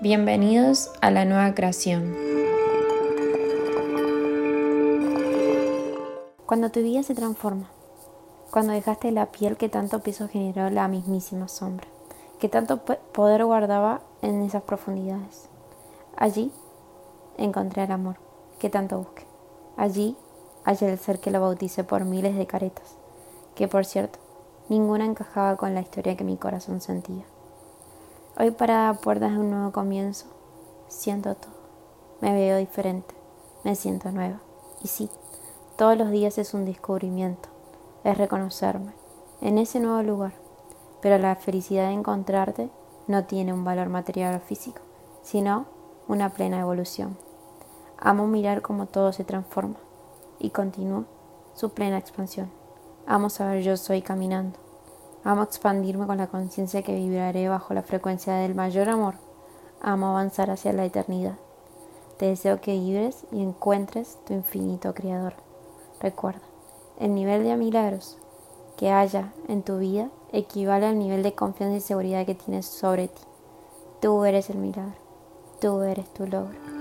Bienvenidos a la nueva creación. Cuando tu vida se transforma, cuando dejaste la piel que tanto peso generó la mismísima sombra, que tanto poder guardaba en esas profundidades. Allí encontré el amor que tanto busqué. Allí hallé el ser que lo bauticé por miles de caretas, que por cierto, ninguna encajaba con la historia que mi corazón sentía. Hoy para puertas de un nuevo comienzo, siento todo. Me veo diferente, me siento nueva. Y sí, todos los días es un descubrimiento, es reconocerme en ese nuevo lugar. Pero la felicidad de encontrarte no tiene un valor material o físico, sino una plena evolución. Amo mirar cómo todo se transforma y continúa su plena expansión. Amo saber yo soy caminando Amo expandirme con la conciencia que vibraré bajo la frecuencia del mayor amor. Amo avanzar hacia la eternidad. Te deseo que vibres y encuentres tu infinito Creador. Recuerda, el nivel de milagros que haya en tu vida equivale al nivel de confianza y seguridad que tienes sobre ti. Tú eres el milagro. Tú eres tu logro.